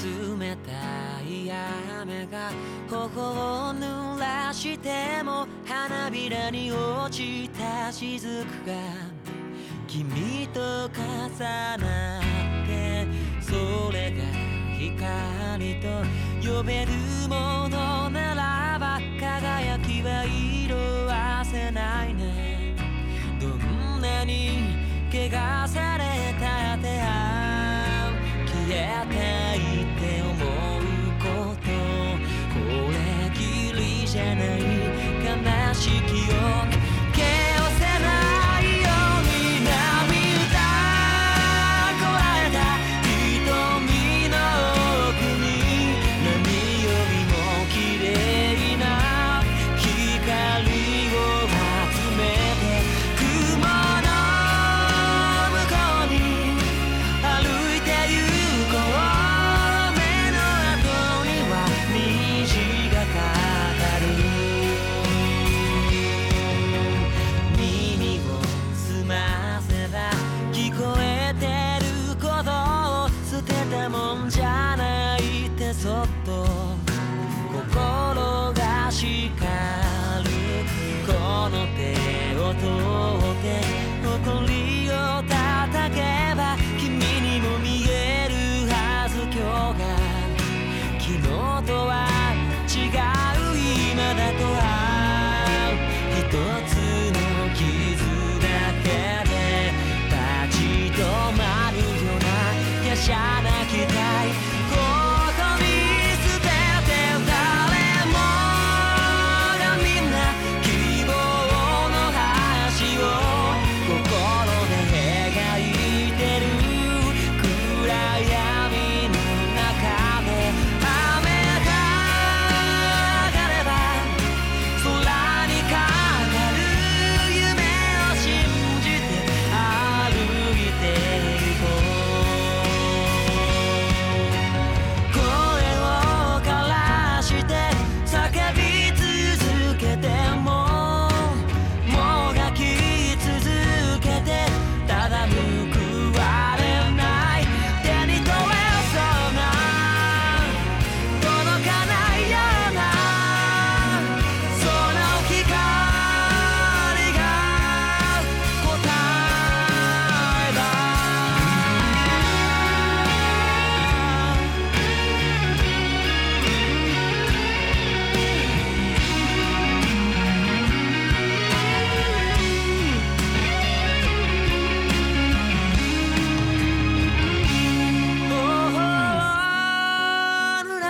冷たい雨が頬を濡らしても花びらに落ちた雫が君と重なってそれが光と呼べるものそっと心が叱るこの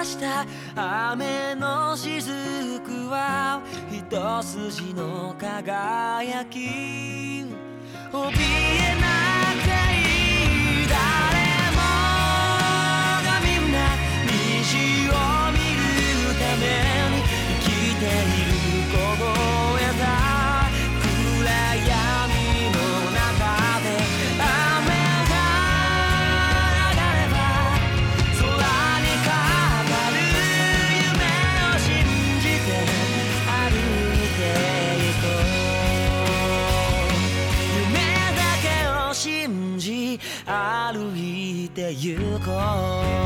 した。雨のくは一筋の輝き。ゆこう